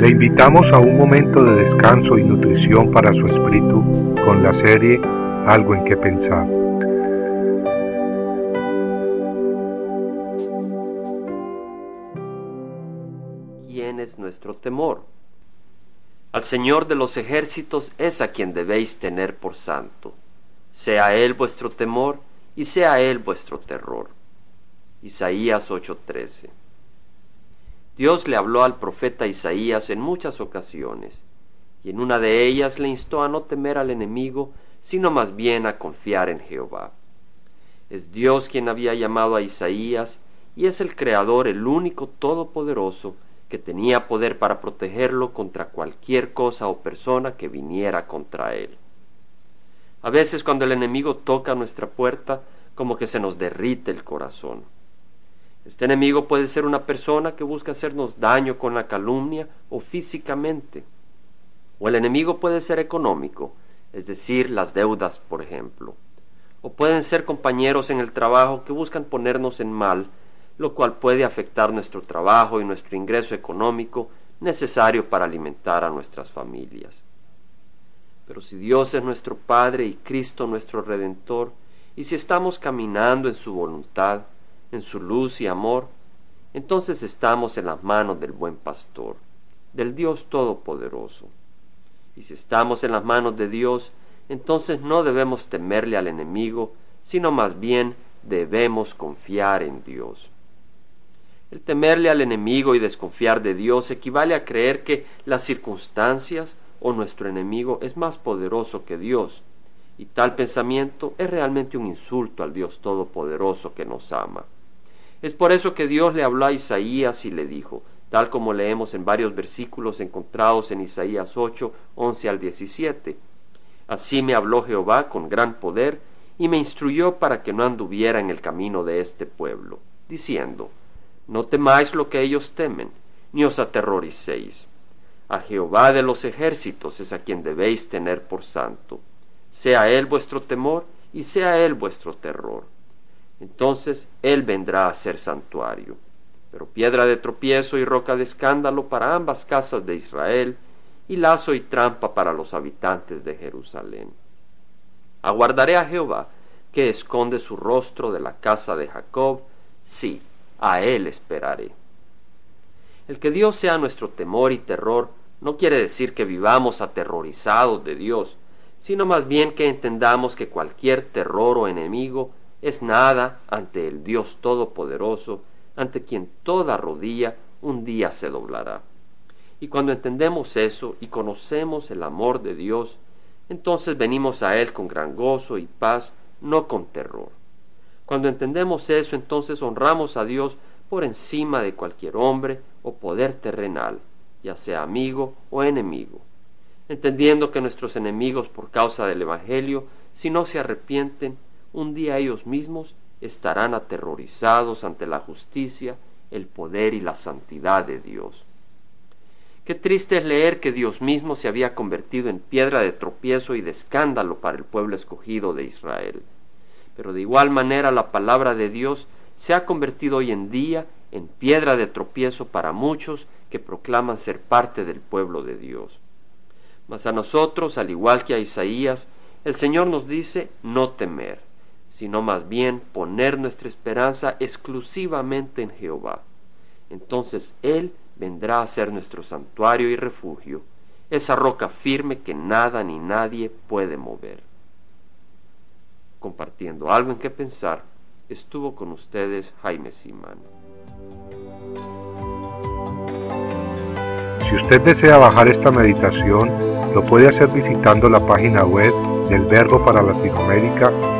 Le invitamos a un momento de descanso y nutrición para su espíritu con la serie Algo en que pensar. ¿Quién es nuestro temor? Al Señor de los ejércitos es a quien debéis tener por santo. Sea Él vuestro temor y sea Él vuestro terror. Isaías 8:13 Dios le habló al profeta Isaías en muchas ocasiones, y en una de ellas le instó a no temer al enemigo, sino más bien a confiar en Jehová. Es Dios quien había llamado a Isaías, y es el Creador, el único Todopoderoso, que tenía poder para protegerlo contra cualquier cosa o persona que viniera contra él. A veces cuando el enemigo toca nuestra puerta, como que se nos derrite el corazón. Este enemigo puede ser una persona que busca hacernos daño con la calumnia o físicamente. O el enemigo puede ser económico, es decir, las deudas, por ejemplo. O pueden ser compañeros en el trabajo que buscan ponernos en mal, lo cual puede afectar nuestro trabajo y nuestro ingreso económico necesario para alimentar a nuestras familias. Pero si Dios es nuestro Padre y Cristo nuestro Redentor, y si estamos caminando en su voluntad, en su luz y amor, entonces estamos en las manos del buen pastor, del Dios Todopoderoso. Y si estamos en las manos de Dios, entonces no debemos temerle al enemigo, sino más bien debemos confiar en Dios. El temerle al enemigo y desconfiar de Dios equivale a creer que las circunstancias o nuestro enemigo es más poderoso que Dios, y tal pensamiento es realmente un insulto al Dios Todopoderoso que nos ama. Es por eso que Dios le habló a Isaías y le dijo, tal como leemos en varios versículos encontrados en Isaías 8, 11 al 17. Así me habló Jehová con gran poder y me instruyó para que no anduviera en el camino de este pueblo, diciendo, No temáis lo que ellos temen, ni os aterroricéis. A Jehová de los ejércitos es a quien debéis tener por santo. Sea él vuestro temor y sea él vuestro terror entonces Él vendrá a ser santuario, pero piedra de tropiezo y roca de escándalo para ambas casas de Israel, y lazo y trampa para los habitantes de Jerusalén. Aguardaré a Jehová, que esconde su rostro de la casa de Jacob, sí, a Él esperaré. El que Dios sea nuestro temor y terror no quiere decir que vivamos aterrorizados de Dios, sino más bien que entendamos que cualquier terror o enemigo es nada ante el Dios Todopoderoso, ante quien toda rodilla un día se doblará. Y cuando entendemos eso y conocemos el amor de Dios, entonces venimos a Él con gran gozo y paz, no con terror. Cuando entendemos eso, entonces honramos a Dios por encima de cualquier hombre o poder terrenal, ya sea amigo o enemigo, entendiendo que nuestros enemigos por causa del Evangelio, si no se arrepienten, un día ellos mismos estarán aterrorizados ante la justicia, el poder y la santidad de Dios. Qué triste es leer que Dios mismo se había convertido en piedra de tropiezo y de escándalo para el pueblo escogido de Israel. Pero de igual manera la palabra de Dios se ha convertido hoy en día en piedra de tropiezo para muchos que proclaman ser parte del pueblo de Dios. Mas a nosotros, al igual que a Isaías, el Señor nos dice no temer sino más bien poner nuestra esperanza exclusivamente en Jehová. Entonces Él vendrá a ser nuestro santuario y refugio, esa roca firme que nada ni nadie puede mover. Compartiendo algo en que pensar, estuvo con ustedes Jaime Simán. Si usted desea bajar esta meditación, lo puede hacer visitando la página web del Verbo para Latinoamérica